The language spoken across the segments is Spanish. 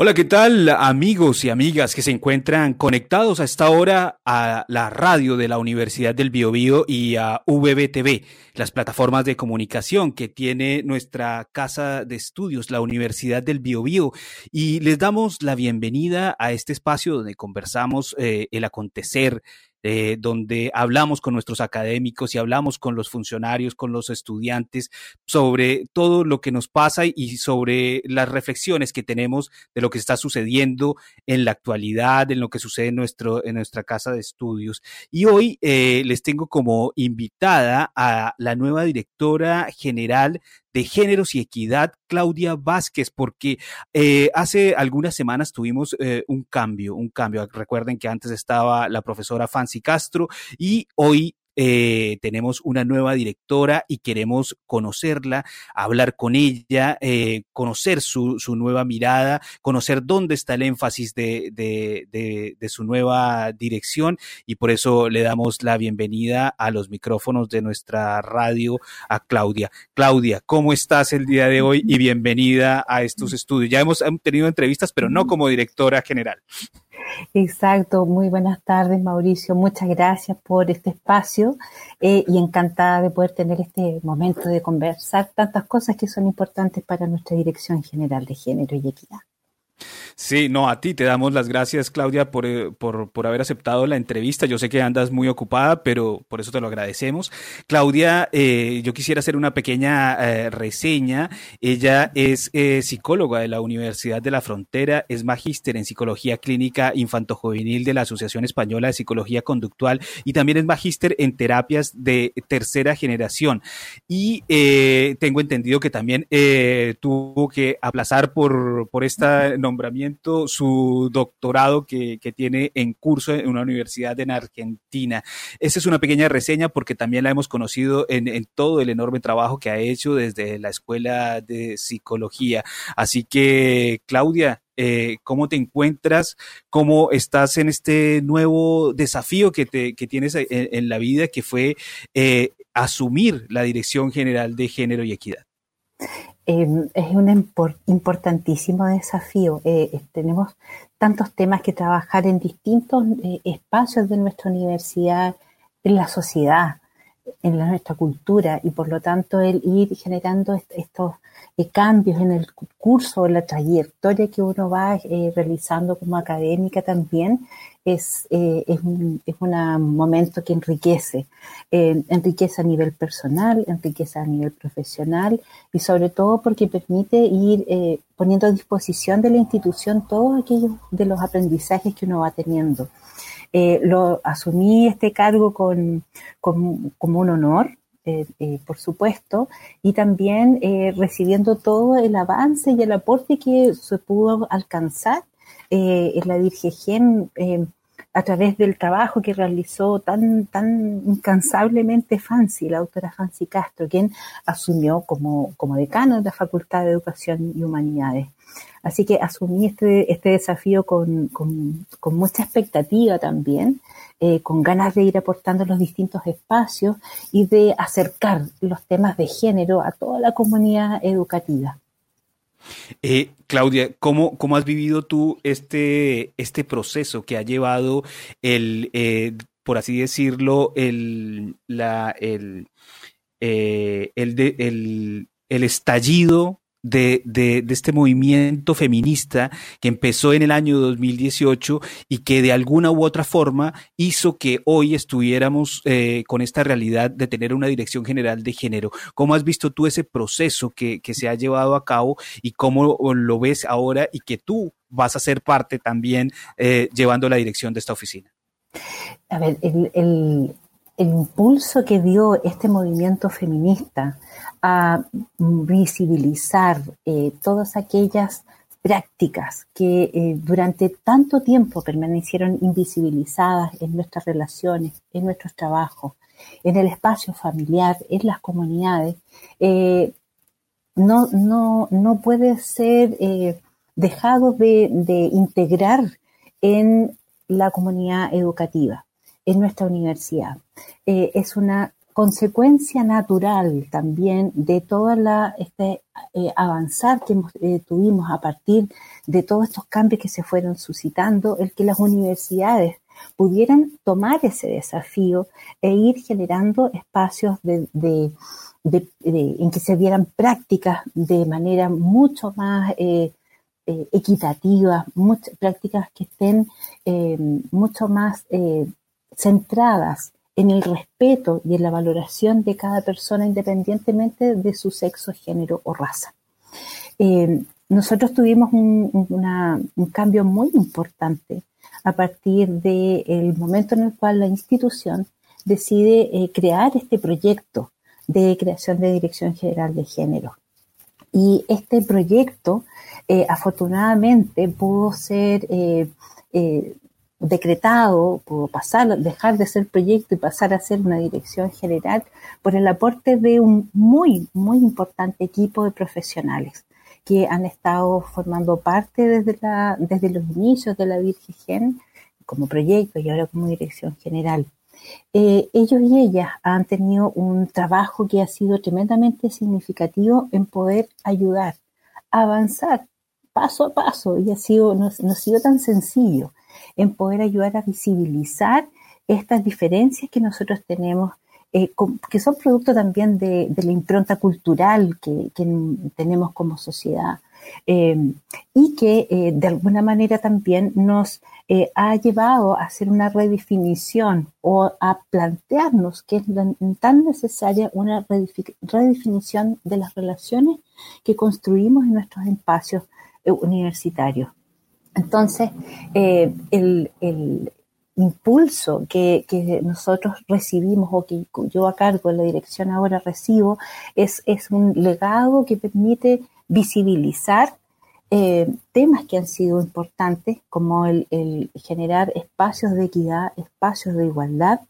Hola, ¿qué tal amigos y amigas que se encuentran conectados a esta hora a la radio de la Universidad del Biobío y a VBTV, las plataformas de comunicación que tiene nuestra casa de estudios, la Universidad del Biobío? Y les damos la bienvenida a este espacio donde conversamos eh, el acontecer eh, donde hablamos con nuestros académicos y hablamos con los funcionarios, con los estudiantes sobre todo lo que nos pasa y sobre las reflexiones que tenemos de lo que está sucediendo en la actualidad, en lo que sucede en, nuestro, en nuestra casa de estudios. Y hoy eh, les tengo como invitada a la nueva directora general de Géneros y Equidad, Claudia Vázquez, porque eh, hace algunas semanas tuvimos eh, un cambio, un cambio. Recuerden que antes estaba la profesora Fancy Castro y hoy eh, tenemos una nueva directora y queremos conocerla, hablar con ella, eh, conocer su, su, nueva mirada, conocer dónde está el énfasis de, de, de, de, su nueva dirección y por eso le damos la bienvenida a los micrófonos de nuestra radio a Claudia. Claudia, ¿cómo estás el día de hoy y bienvenida a estos estudios? Ya hemos tenido entrevistas, pero no como directora general. Exacto, muy buenas tardes Mauricio, muchas gracias por este espacio eh, y encantada de poder tener este momento de conversar tantas cosas que son importantes para nuestra Dirección General de Género y Equidad. Sí, no, a ti te damos las gracias, Claudia, por, eh, por, por, haber aceptado la entrevista. Yo sé que andas muy ocupada, pero por eso te lo agradecemos. Claudia, eh, yo quisiera hacer una pequeña eh, reseña. Ella es eh, psicóloga de la Universidad de la Frontera, es magíster en psicología clínica infantojuvenil de la Asociación Española de Psicología Conductual y también es magíster en terapias de tercera generación. Y tengo entendido que también tuvo que aplazar por, por este nombramiento su doctorado que, tiene en curso en una universidad en Argentina. Esa es una pequeña reseña porque también la hemos conocido en, todo el enorme trabajo que ha hecho desde la Escuela de Psicología. Así que, Claudia, eh, cómo te encuentras, cómo estás en este nuevo desafío que, tienes en, en, la vida, que fue eh, asumir la Dirección General de Género y Equidad eh, es un import, importantísimo desafío. Eh, tenemos tantos temas que trabajar en distintos eh, espacios de nuestra universidad, en la sociedad, en la, nuestra cultura, y por lo tanto el ir generando est estos eh, cambios en el curso, en la trayectoria que uno va eh, realizando como académica también, es, eh, es un momento que enriquece, eh, enriquece a nivel personal, enriquece a nivel profesional y sobre todo porque permite ir eh, poniendo a disposición de la institución todos aquellos de los aprendizajes que uno va teniendo. Eh, lo asumí este cargo con, con, como un honor, eh, eh, por supuesto, y también eh, recibiendo todo el avance y el aporte que se pudo alcanzar en la DIRGEGEN a través del trabajo que realizó tan, tan incansablemente Fancy, la doctora Fancy Castro, quien asumió como, como decano de la Facultad de Educación y Humanidades. Así que asumí este, este desafío con, con, con mucha expectativa también, eh, con ganas de ir aportando los distintos espacios y de acercar los temas de género a toda la comunidad educativa. Eh, Claudia, ¿cómo, ¿cómo, has vivido tú este, este proceso que ha llevado el, eh, por así decirlo, el, la, el, eh, el, de, el, el estallido de, de, de, este movimiento feminista que empezó en el año 2018 y que de alguna u otra forma hizo que hoy estuviéramos eh, con esta realidad de tener una dirección general de género. ¿Cómo has visto tú ese proceso que, que se ha llevado a cabo y cómo lo ves ahora y que tú vas a ser parte también eh, llevando la dirección de esta oficina? A ver, el, el, el impulso que dio este movimiento feminista a visibilizar eh, todas aquellas prácticas que eh, durante tanto tiempo permanecieron invisibilizadas en nuestras relaciones, en nuestros trabajos, en el espacio familiar, en las comunidades, eh, no, no, no puede ser dejado de, de integrar en la comunidad educativa, en nuestra universidad. Eh, es una consecuencia natural también de toda la este eh, avanzar que eh, tuvimos a partir de todos estos cambios que se fueron suscitando, el que las universidades pudieran tomar ese desafío e ir generando espacios en que se dieran prácticas de manera mucho más eh, equitativa, muchas prácticas que estén mucho más centradas en el respeto y en la valoración de cada persona independientemente de su sexo, género o raza. Eh, nosotros tuvimos un, cambio muy importante a partir del momento en el cual la institución decide eh, crear este proyecto de creación de Dirección General de Género. Y este proyecto, eh, afortunadamente, pudo ser decretado, pudo pasar, dejar de ser proyecto y pasar a ser una dirección general por el aporte de un muy, muy importante equipo de profesionales que han estado formando parte desde, la, desde los inicios de la Virgen como proyecto y ahora como dirección general. Eh, ellos y ellas han tenido un trabajo que ha sido tremendamente significativo en poder ayudar avanzar paso a paso y ha sido, no ha sido tan sencillo en poder ayudar a visibilizar estas diferencias que nosotros tenemos, eh, que son producto también de, la impronta cultural que, tenemos como sociedad. Eh, y que eh, de alguna manera también nos ha llevado a hacer una redefinición o a plantearnos que es tan necesaria una redefinición de las relaciones que construimos en nuestros espacios universitarios. Entonces, eh, el, impulso que, nosotros recibimos o que yo a cargo de la dirección ahora recibo es, un legado que permite visibilizar eh, temas que han sido importantes como el, generar espacios de equidad, espacios de igualdad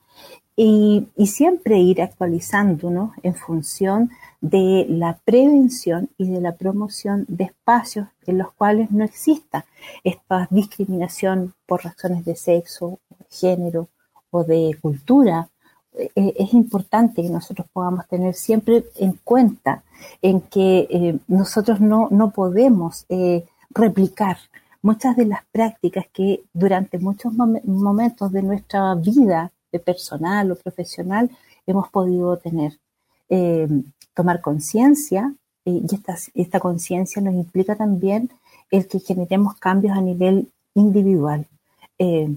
y, siempre ir actualizándonos en función de la prevención y de la promoción de espacios en los cuales no exista esta discriminación por razones de sexo, género o de cultura. Eh, es importante que nosotros podamos tener siempre en cuenta en que eh, nosotros no, no podemos eh, replicar muchas de las prácticas que durante muchos momentos de nuestra vida personal o profesional hemos podido tener. Eh, tomar conciencia eh, y esta, esta conciencia nos implica también el que generemos cambios a nivel individual. Eh,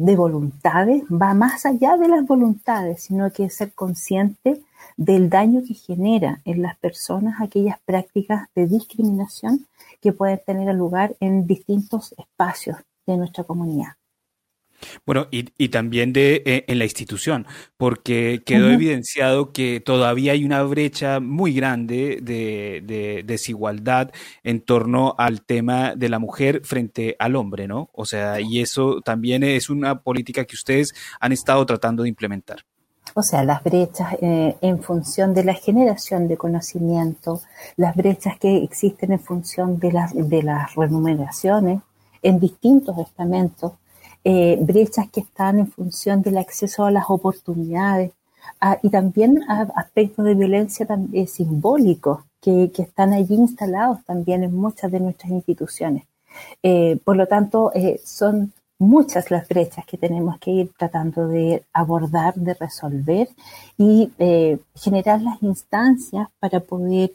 de voluntades, va más allá de las voluntades, sino que ser consciente del daño que genera en las personas aquellas prácticas de discriminación que pueden tener lugar en distintos espacios de nuestra comunidad. Bueno, y, también de eh, en la institución, porque quedó evidenciado que todavía hay una brecha muy grande de, desigualdad en torno al tema de la mujer frente al hombre, ¿no? O sea, y eso también es una política que ustedes han estado tratando de implementar. O sea, las brechas eh, en función de la generación de conocimiento, las brechas que existen en función de las, de las remuneraciones en distintos estamentos, eh, brechas que están en función del acceso a las oportunidades y también aspectos de violencia también, simbólicos que, están allí instalados también en muchas de nuestras instituciones. Eh, por lo tanto, eh, son muchas las brechas que tenemos que ir tratando de abordar, de resolver y generar las instancias para poder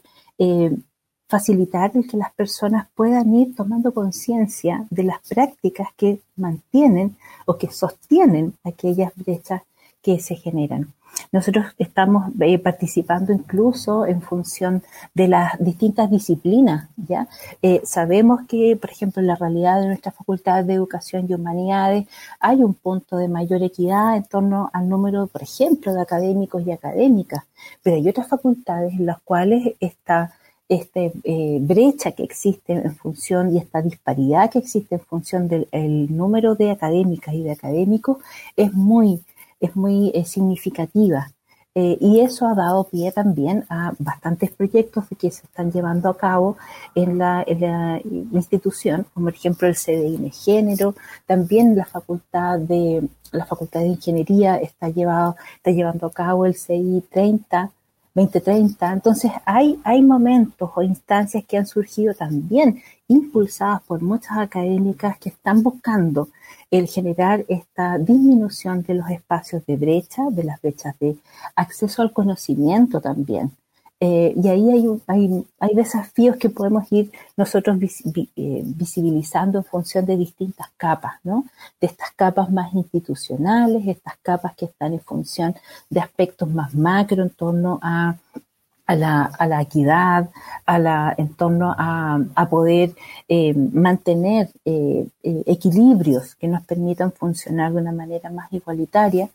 facilitar el que las personas puedan ir tomando conciencia de las prácticas que mantienen o que sostienen aquellas brechas que se generan. Nosotros estamos eh, participando incluso en función de las distintas disciplinas, ¿ya? Eh, sabemos que, por ejemplo, en la realidad de nuestra Facultad de Educación y Humanidades hay un punto de mayor equidad en torno al número, por ejemplo, de académicos y académicas, pero hay otras facultades en las cuales está esta eh, brecha que existe en función y esta disparidad que existe en función del número de académicas y de académicos es muy, es muy eh, significativa. Eh, y eso ha dado pie también a bastantes proyectos que se están llevando a cabo en la, institución, como por ejemplo el CDI Género, también la Facultad de la Facultad de Ingeniería está, llevado, está llevando a cabo el CI 30, 2030. Entonces hay, hay momentos o instancias que han surgido también impulsadas por muchas académicas que están buscando el generar esta disminución de los espacios de brecha, de las brechas de acceso al conocimiento también. Eh, y ahí hay, hay, hay, desafíos que podemos ir nosotros eh, visibilizando en función de distintas capas, ¿no? De estas capas más institucionales, estas capas que están en función de aspectos más macro en torno a a la, a la equidad, a la, en torno a, a poder eh, mantener equilibrios que nos permitan funcionar de una manera más igualitaria,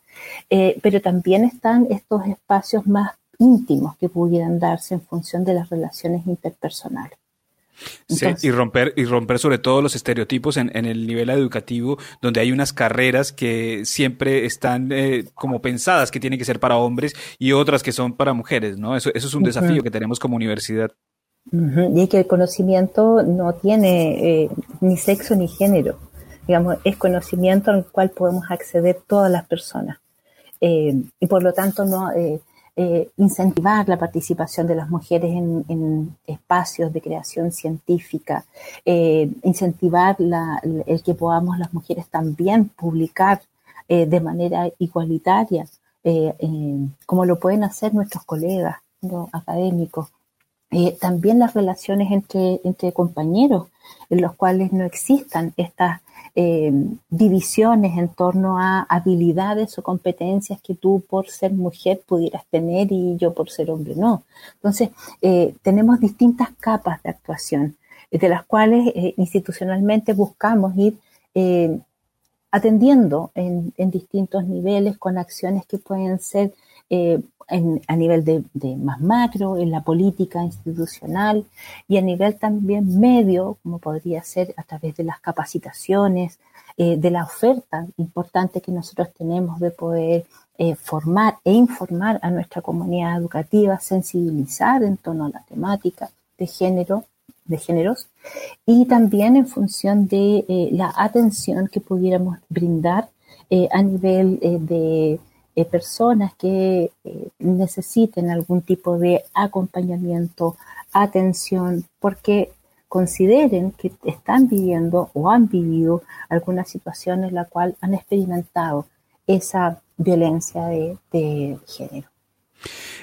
pero también están estos espacios más íntimos que pudieran darse en función de las relaciones interpersonales sí, y romper, y romper sobre todo los estereotipos en, el nivel educativo, donde hay unas carreras que siempre están eh, como pensadas que tienen que ser para hombres y otras que son para mujeres, ¿no? Eso, eso es un desafío que tenemos como universidad. Y que el conocimiento no tiene eh, ni sexo ni género. Digamos, es conocimiento al cual podemos acceder todas las personas. Eh, y por lo tanto, no eh, incentivar la participación de las mujeres en, espacios de creación científica, eh, incentivar el que podamos las mujeres también publicar eh, de manera igualitaria, como lo pueden hacer nuestros colegas académicos. también las relaciones entre, entre compañeros, en los cuales no existan estas eh, divisiones en torno a habilidades o competencias que tú por ser mujer pudieras tener y yo por ser hombre no. Entonces, eh, tenemos distintas capas de actuación, de las cuales eh, institucionalmente buscamos ir atendiendo en, distintos niveles con acciones que pueden ser a nivel de, más macro, en la política institucional y a nivel también medio, como podría ser a través de las capacitaciones, eh, de la oferta importante que nosotros tenemos de poder eh, formar e informar a nuestra comunidad educativa, sensibilizar en torno a la temática de género, de géneros, y también en función de eh, la atención que pudiéramos brindar a nivel de eh, personas que eh, necesiten algún tipo de acompañamiento, atención, porque consideren que están viviendo o han vivido alguna situación en la cual han experimentado esa violencia de género.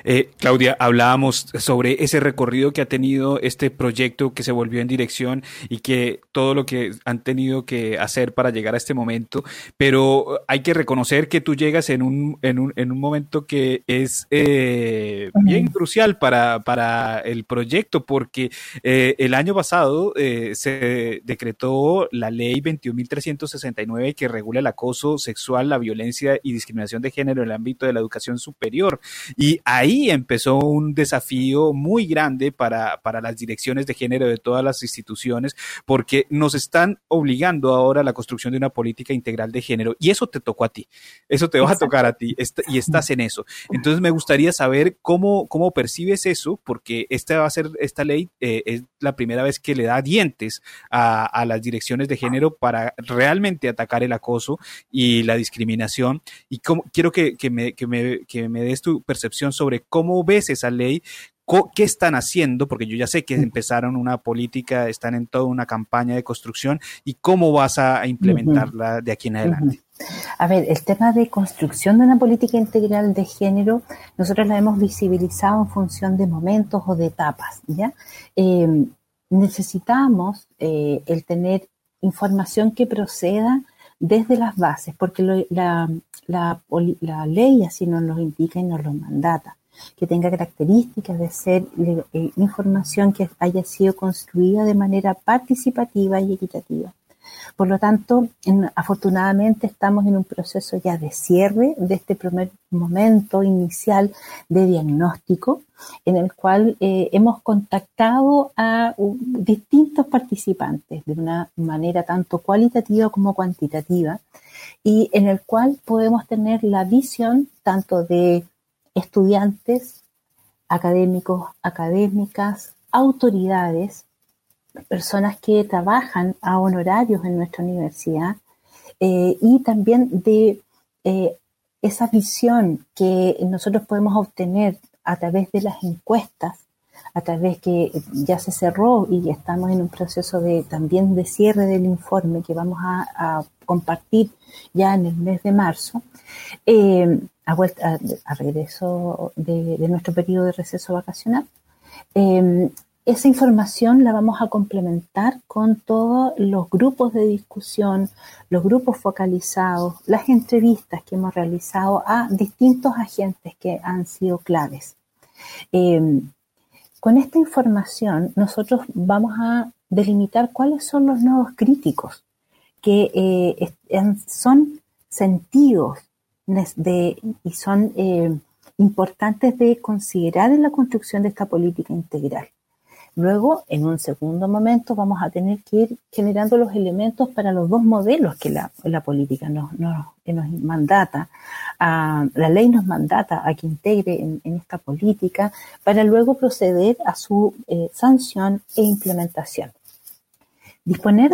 Eh, Claudia, hablábamos sobre ese recorrido que ha tenido este proyecto que se volvió en dirección y que todo lo que han tenido que hacer para llegar a este momento, pero hay que reconocer que tú llegas en un, en un, en un momento que es eh, bien crucial para, para, el proyecto, porque eh, el año pasado se decretó la ley 21.369 que regula el acoso sexual, la violencia y discriminación de género en el ámbito de la educación superior. Y ahí ahí empezó un desafío muy grande para, para las direcciones de género de todas las instituciones, porque nos están obligando ahora a la construcción de una política integral de género y eso te tocó a ti, eso te va a tocar a ti y estás en eso. Entonces me gustaría saber cómo, cómo percibes eso, porque esta va a ser, esta ley eh, es la primera vez que le da dientes a, a las direcciones de género para realmente atacar el acoso y la discriminación. Y cómo, quiero que, que, me, que, me, que me des tu percepción sobre cómo ves esa ley, qué están haciendo, porque yo ya sé que empezaron una política, están en toda una campaña de construcción, y cómo vas a implementarla de aquí en adelante. A ver, el tema de construcción de una política integral de género, nosotros la hemos visibilizado en función de momentos o de etapas, ¿ya? Em, necesitamos eh, el tener información que proceda desde las bases, porque la, la, ley así nos lo indica y nos lo mandata que tenga características de ser eh, información que haya sido construida de manera participativa y equitativa. Por lo tanto, afortunadamente estamos en un proceso ya de cierre de este primer momento inicial de diagnóstico, en el cual eh, hemos contactado a distintos participantes de una manera tanto cualitativa como cuantitativa, y en el cual podemos tener la visión tanto de estudiantes, académicos, académicas, autoridades, personas que trabajan a honorarios en nuestra universidad eh, y también de eh, esa visión que nosotros podemos obtener a través de las encuestas, a través que ya se cerró y estamos en un proceso de también de cierre del informe que vamos a, compartir ya en el mes de marzo, eh, a, vuelta, a, regreso de, nuestro periodo de receso vacacional. Esa información la vamos a complementar con todos los grupos de discusión, los grupos focalizados, las entrevistas que hemos realizado a distintos agentes que han sido claves. Em, con esta información nosotros vamos a delimitar cuáles son los nodos críticos que eh, son sentidos y son eh, importantes de considerar en la construcción de esta política integral. Luego, en un segundo momento, vamos a tener que ir generando los elementos para los dos modelos que la, política nos, nos, mandata, la ley nos mandata a que integre en, esta política para luego proceder a su eh, sanción e implementación. Disponer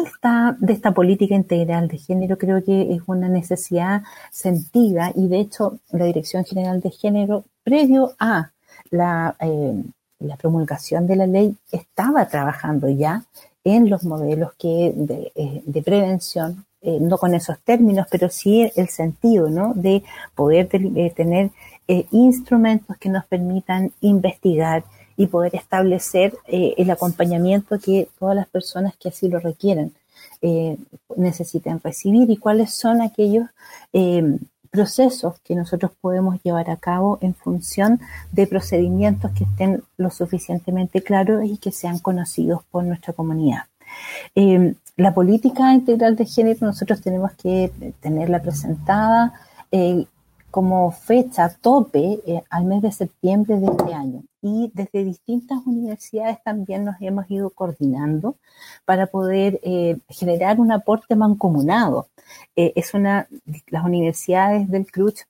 de esta política integral de género creo que es una necesidad sentida y de hecho la Dirección General de Género, previo a la eh, la promulgación de la ley estaba trabajando ya en los modelos que de, eh, prevención, eh, no con esos términos, pero sí el sentido ¿no? de poder eh, tener instrumentos que nos permitan investigar y poder establecer el acompañamiento que todas las personas que así lo requieren necesiten recibir y cuáles son aquellos procesos que nosotros podemos llevar a cabo en función de procedimientos que estén lo suficientemente claros y que sean conocidos por nuestra comunidad. Eh, la política integral de género nosotros tenemos que tenerla presentada eh, como fecha tope eh, al mes de septiembre de este año. Y desde distintas universidades también nos hemos ido coordinando para poder eh, generar un aporte mancomunado. Eh, es una, las universidades del CRUCH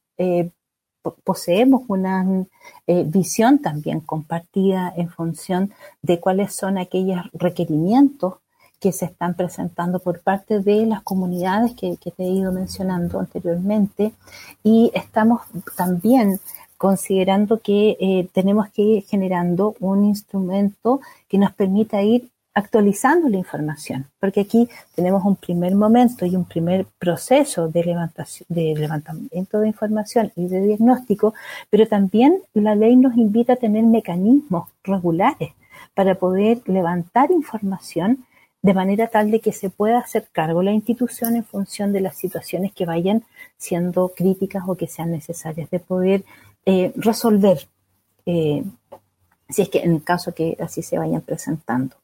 poseemos una visión también compartida en función de cuáles son aquellos requerimientos que se están presentando por parte de las comunidades que, te he ido mencionando anteriormente. Y estamos también considerando que eh, tenemos que ir generando un instrumento que nos permita ir actualizando la información, porque aquí tenemos un primer momento y un primer proceso de, levantación, de levantamiento de información y de diagnóstico, pero también la ley nos invita a tener mecanismos regulares para poder levantar información de manera tal de que se pueda hacer cargo la institución en función de las situaciones que vayan siendo críticas o que sean necesarias de poder eh, resolver, eh, si es que en el caso que así se vayan presentando.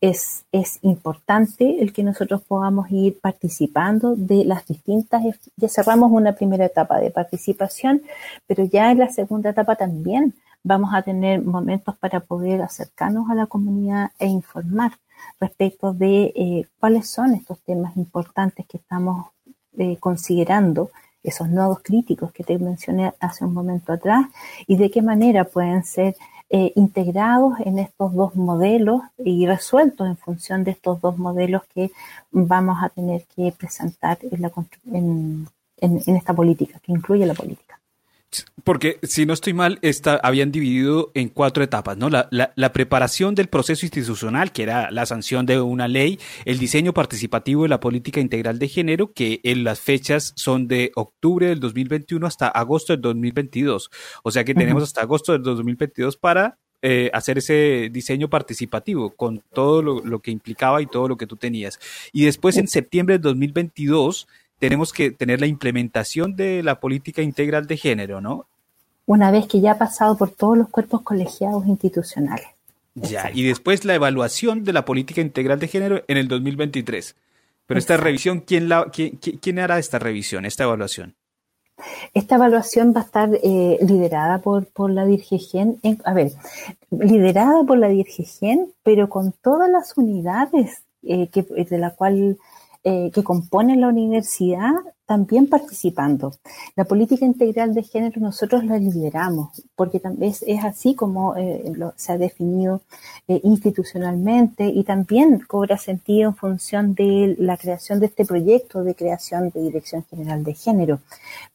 Es, es, importante el que nosotros podamos ir participando de las distintas, ya cerramos una primera etapa de participación, pero ya en la segunda etapa también vamos a tener momentos para poder acercarnos a la comunidad e informar respecto de eh, cuáles son estos temas importantes que estamos eh, considerando, esos nodos críticos que te mencioné hace un momento atrás, y de qué manera pueden ser eh, integrados en estos dos modelos y resueltos en función de estos dos modelos que vamos a tener que presentar en, en esta política, que incluye la política. Porque si no estoy mal, esta, habían dividido en cuatro etapas, ¿no? La, la, preparación del proceso institucional, que era la sanción de una ley, el diseño participativo de la política integral de género, que en las fechas son de octubre del 2021 hasta agosto del 2022. O sea que tenemos hasta agosto del 2022 para eh, hacer ese diseño participativo con todo lo, lo, que implicaba y todo lo que tú tenías. Y después en septiembre del 2022 tenemos que tener la implementación de la política integral de género, ¿no? Una vez que ya ha pasado por todos los cuerpos colegiados institucionales. Ya, y después la evaluación de la política integral de género en el 2023. Pero esta revisión, ¿quién, la, quién, hará esta revisión, esta evaluación? Esta evaluación va a estar eh, liderada por, por la DIRGEGEN, a ver, liderada por la DIRGEGEN, pero con todas las unidades eh, que, de la cual eh, que componen la universidad también participando. La política integral de género nosotros la lideramos, porque también es, así como eh, se ha definido eh, institucionalmente y también cobra sentido en función de la creación de este proyecto de creación de Dirección General de Género.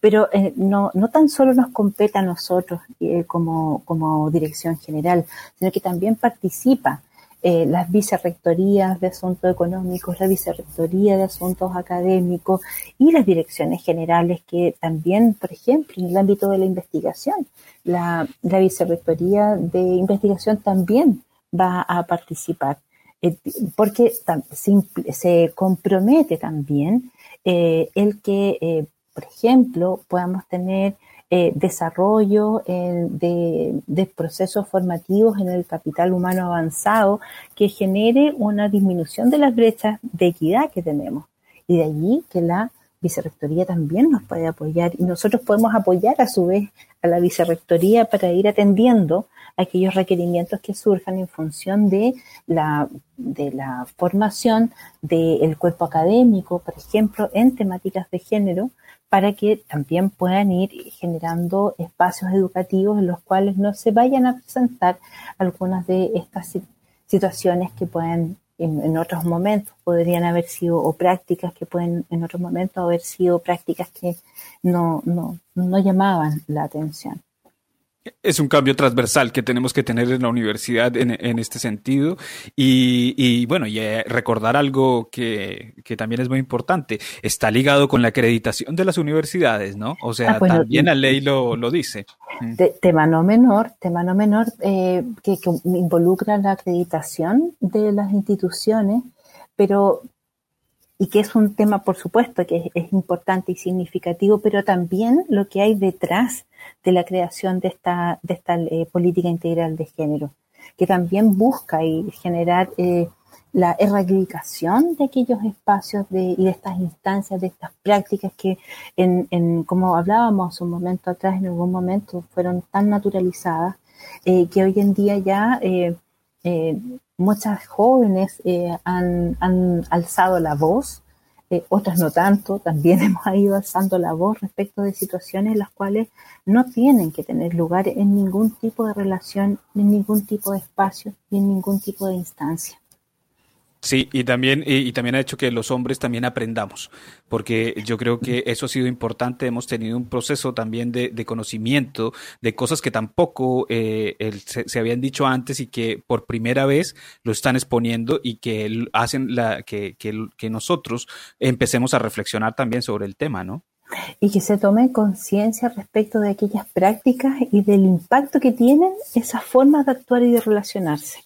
Pero no, no tan solo nos compete a nosotros como, como Dirección General, sino que también participa eh, las vicerrectorías de asuntos económicos, la vicerrectoría de asuntos académicos y las direcciones generales que también, por ejemplo, en el ámbito de la investigación, la, vicerrectoría de investigación también va a participar. Eh, porque se, compromete también eh, el que, por ejemplo, podamos tener eh, desarrollo de, procesos formativos en el capital humano avanzado que genere una disminución de las brechas de equidad que tenemos. Y de allí que la vicerrectoría también nos puede apoyar y nosotros podemos apoyar a su vez a la vicerrectoría para ir atendiendo aquellos requerimientos que surjan en función de la, de la formación del cuerpo académico, por ejemplo, en temáticas de género, para que también puedan ir generando espacios educativos en los cuales no se vayan a presentar algunas de estas situaciones que pueden en, otros momentos podrían haber sido o prácticas que pueden en otros momentos haber sido prácticas que no, no, no llamaban la atención. Es un cambio transversal que tenemos que tener en la universidad en, este sentido. Y, bueno, y eh, recordar algo que, también es muy importante. Está ligado con la acreditación de las universidades, ¿no? O sea, ah, también la ley lo, dice. Mm. tema no menor, tema no menor eh, que, que involucra la acreditación de las instituciones, pero y que es un tema, por supuesto, que es, importante y significativo, pero también lo que hay detrás de la creación de esta, de esta eh, política integral de género, que también busca generar eh, la erradicación de aquellos espacios de, y de estas instancias, de estas prácticas que, en, en, como hablábamos un momento atrás, en algún momento fueron tan naturalizadas, eh, que hoy en día ya muchas jóvenes eh, han, alzado la voz, eh, otras no tanto, también hemos ido alzando la voz respecto de situaciones en las cuales no tienen que tener lugar en ningún tipo de relación, en ningún tipo de espacio y en ningún tipo de instancia. Sí, y también, y, también ha hecho que los hombres también aprendamos, porque yo creo que eso ha sido importante. Hemos tenido un proceso también de, conocimiento de cosas que tampoco eh, se, habían dicho antes y que por primera vez lo están exponiendo y que hacen la, que, que, que nosotros empecemos a reflexionar también sobre el tema, ¿no? Y que se tome conciencia respecto de aquellas prácticas y del impacto que tienen esas formas de actuar y de relacionarse.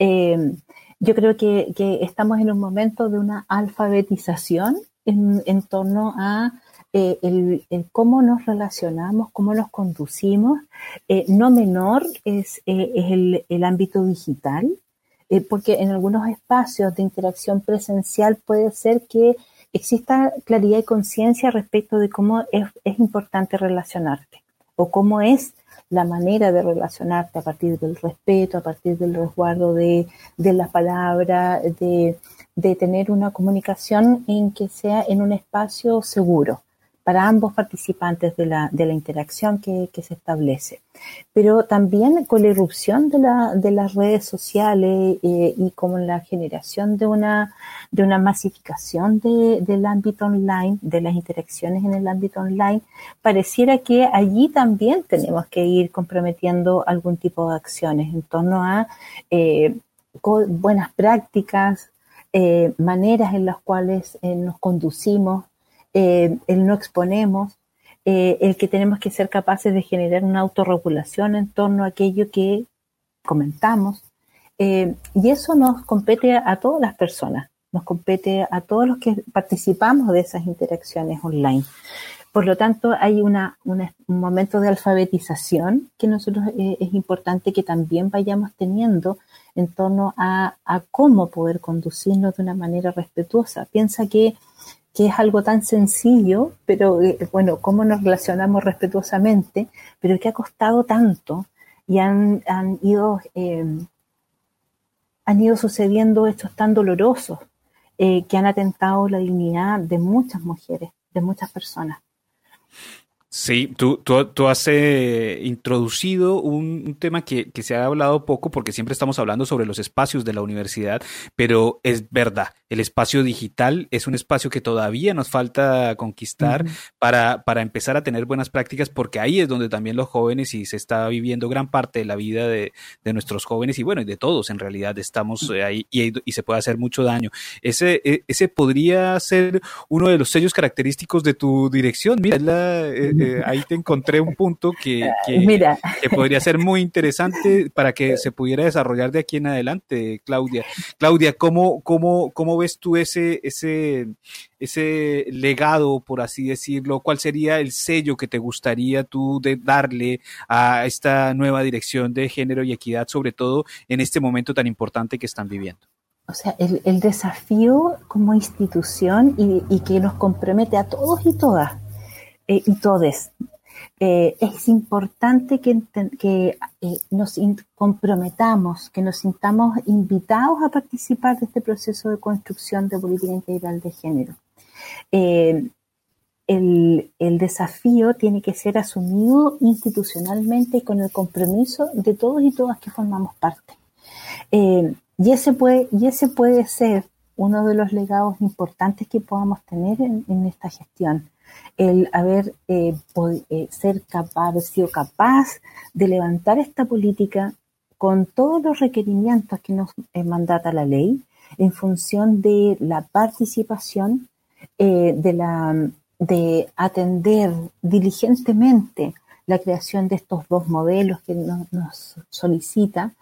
Eh, yo creo que, estamos en un momento de una alfabetización en, torno a eh, el, cómo nos relacionamos, cómo nos conducimos. Eh, no menor es, eh, el, ámbito digital, porque en algunos espacios de interacción presencial puede ser que exista claridad y conciencia respecto de cómo es importante relacionarte o cómo es la manera de relacionarte a partir del respeto, a partir del resguardo de, de la palabra, de, de tener una comunicación en que sea en un espacio seguro para ambos participantes de la, de la interacción que, se establece. Pero también con la irrupción de, la, de las redes sociales eh, y con la generación de una, de una masificación del ámbito online, de las interacciones en el ámbito online, pareciera que allí también tenemos que ir comprometiendo algún tipo de acciones en torno a eh, buenas prácticas, eh, maneras en las cuales nos conducimos eh, el no exponemos, eh, el que tenemos que ser capaces de generar una autorregulación en torno a aquello que comentamos. Eh, y eso nos compete a todas las personas, nos compete a todos los que participamos de esas interacciones online. Por lo tanto, hay una, un momento de alfabetización que nosotros es importante que también vayamos teniendo en torno a, a, cómo poder conducirnos de una manera respetuosa. Piensa que que es algo tan sencillo, pero eh, bueno, cómo nos relacionamos respetuosamente, pero que ha costado tanto y han, ido, em, han ido sucediendo hechos tan dolorosos eh, que han atentado la dignidad de muchas mujeres, de muchas personas. Sí, tú, tú, tú has eh, introducido un, tema que, que, se ha hablado poco porque siempre estamos hablando sobre los espacios de la universidad, pero es verdad, el espacio digital es un espacio que todavía nos falta conquistar para, para empezar a tener buenas prácticas porque ahí es donde también los jóvenes y se está viviendo gran parte de la vida de, de nuestros jóvenes y bueno, y de todos en realidad estamos ahí y, y, se puede hacer mucho daño. Ese, e, ese podría ser uno de los sellos característicos de tu dirección. Mira, la... Eh, eh, ahí te encontré un punto que, que, podría ser muy interesante para que se pudiera desarrollar de aquí en adelante, Claudia. Claudia, ¿cómo, cómo, cómo ves tú ese, ese, ese legado, por así decirlo? ¿Cuál sería el sello que te gustaría tú de darle a esta nueva dirección de género y equidad, sobre todo en este momento tan importante que están viviendo? O sea, el, el desafío como institución y, y, que nos compromete a todos y todas eh, y todes. Eh, es importante que, eh, nos comprometamos, que nos sintamos invitados a participar de este proceso de construcción de política integral de género. El, el, desafío tiene que ser asumido institucionalmente y con el compromiso de todos y todas que formamos parte. y, ese puede, y ese puede ser uno de los legados importantes que podamos tener en, en esta gestión el haber eh, eh, ser sido capaz de levantar esta política con todos los requerimientos que nos eh, mandata la ley en función de la participación, de, la, de atender diligentemente la creación de estos dos modelos que nos, solicita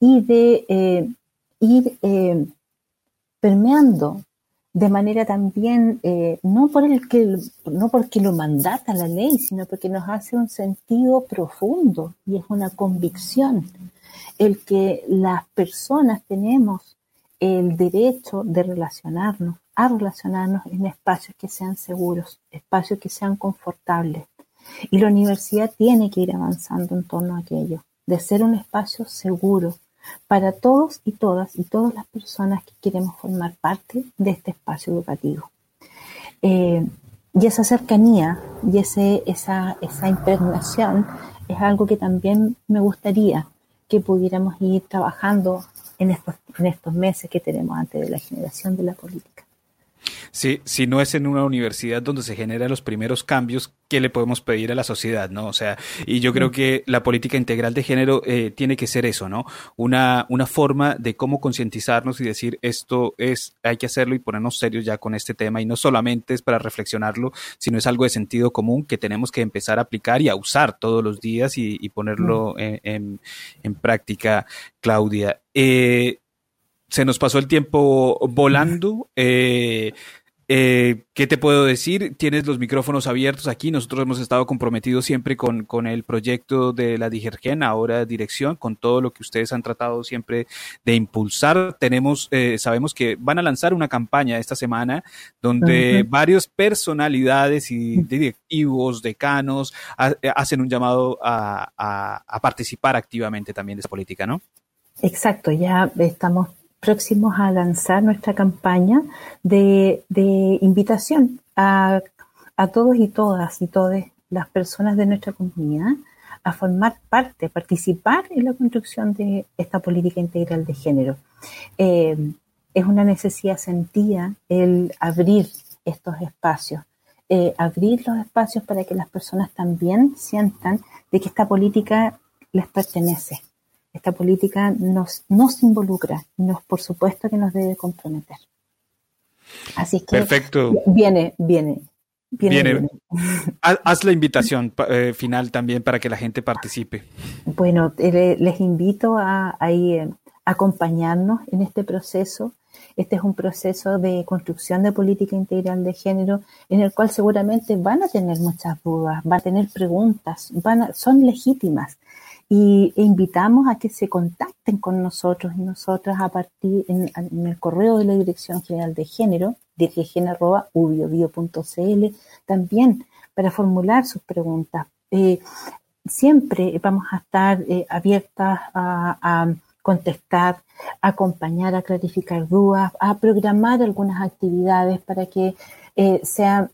y de ir permeando de manera también, eh, no, por el que, no porque lo mandata la ley, sino porque nos hace un sentido profundo y es una convicción el que las personas tenemos el derecho de relacionarnos, a relacionarnos en espacios que sean seguros, espacios que sean confortables. Y la universidad tiene que ir avanzando en torno a aquello, de ser un espacio seguro, para todos y todas y todas las personas que queremos formar parte de este espacio educativo. Eh, y esa cercanía y ese, esa, esa impregnación es algo que también me gustaría que pudiéramos ir trabajando en estos, en estos meses que tenemos antes de la generación de la política. Si, si no es en una universidad donde se generan los primeros cambios, ¿qué le podemos pedir a la sociedad? ¿no? O sea, y yo creo mm. que la política integral de género eh, tiene que ser eso, ¿no? Una, una forma de cómo concientizarnos y decir esto es, hay que hacerlo y ponernos serios ya con este tema. Y no solamente es para reflexionarlo, sino es algo de sentido común que tenemos que empezar a aplicar y a usar todos los días y, ponerlo mm. en, en, práctica, Claudia. Eh, se nos pasó el tiempo volando. Eh, eh, ¿Qué te puedo decir? Tienes los micrófonos abiertos aquí. Nosotros hemos estado comprometidos siempre con, con el proyecto de la Digergen, ahora dirección, con todo lo que ustedes han tratado siempre de impulsar. Tenemos, eh, sabemos que van a lanzar una campaña esta semana donde varias personalidades y directivos, decanos, hacen un llamado a, a, a participar activamente también de esa política, ¿no? Exacto, ya estamos próximos a lanzar nuestra campaña de, invitación a, todos y todas y todas las personas de nuestra comunidad a formar parte, a participar en la construcción de esta política integral de género. Eh, es una necesidad sentida el abrir estos espacios, eh, abrir los espacios para que las personas también sientan de que esta política les pertenece, esta política nos, nos involucra y nos, por supuesto que nos debe comprometer. Así que Perfecto. viene, viene. Viene, Haz la invitación eh, final también para que la gente participe. Bueno, eh, les invito a, a eh, acompañarnos en este proceso. Este es un proceso de construcción de política integral de género en el cual seguramente van a tener muchas dudas, van a tener preguntas, van son legítimas y invitamos a que se contacten con nosotros y nosotras a partir en, el correo de la Dirección General de Género, dirigena.ubiobio.cl, también para formular sus preguntas. Eh, siempre vamos a estar eh, abiertas a, contestar, acompañar, a clarificar dudas, a programar algunas actividades para que eh, sea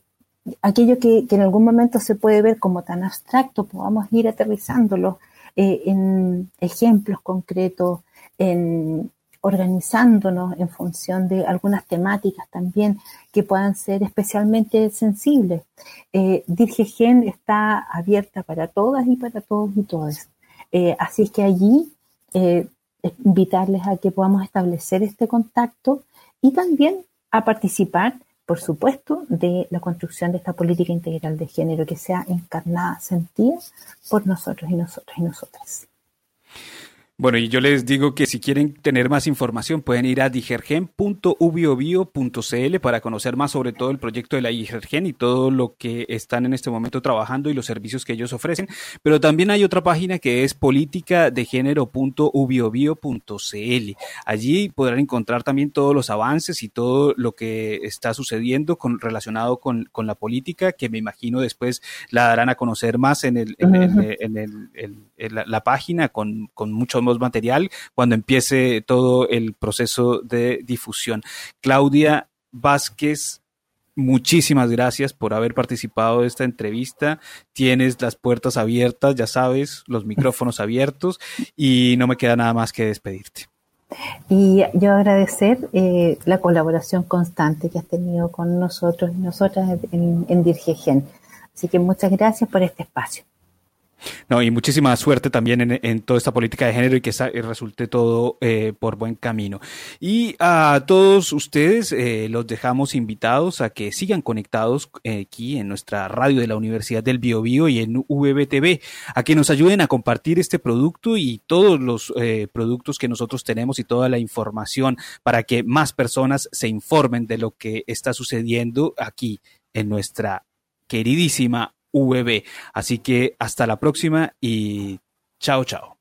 aquello que, en algún momento se puede ver como tan abstracto, podamos ir aterrizándolo eh, en ejemplos concretos, en organizándonos en función de algunas temáticas también que puedan ser especialmente sensibles. Eh, Dirgegen está abierta para todas y para todos y todas. Eh, así es que allí eh, invitarles a que podamos establecer este contacto y también a participar, por supuesto, de la construcción de esta política integral de género que sea encarnada, sentida por nosotros y nosotras y nosotras. Bueno, y yo les digo que si quieren tener más información pueden ir a digergen.ubiobio.cl para conocer más sobre todo el proyecto de la Digergen y todo lo que están en este momento trabajando y los servicios que ellos ofrecen. Pero también hay otra página que es políticadegénero.ubiobio.cl. Allí podrán encontrar también todos los avances y todo lo que está sucediendo con, relacionado con, la política, que me imagino después la darán a conocer más en, el, la, página con, con mucho material cuando empiece todo el proceso de difusión. Claudia Vázquez, muchísimas gracias por haber participado de esta entrevista. Tienes las puertas abiertas, ya sabes, los micrófonos abiertos y no me queda nada más que despedirte. Y yo agradecer eh, la colaboración constante que has tenido con nosotros y nosotras en, en Dirgegen. Así que muchas gracias por este espacio. No, y muchísima suerte también en, toda esta política de género y que resulte todo eh, por buen camino. Y a todos ustedes eh, los dejamos invitados a que sigan conectados eh, aquí en nuestra radio de la Universidad del Biobío y en VBTV, a que nos ayuden a compartir este producto y todos los productos que nosotros tenemos y toda la información para que más personas se informen de lo que está sucediendo aquí en nuestra queridísima VB. Así que hasta la próxima y chao, chao.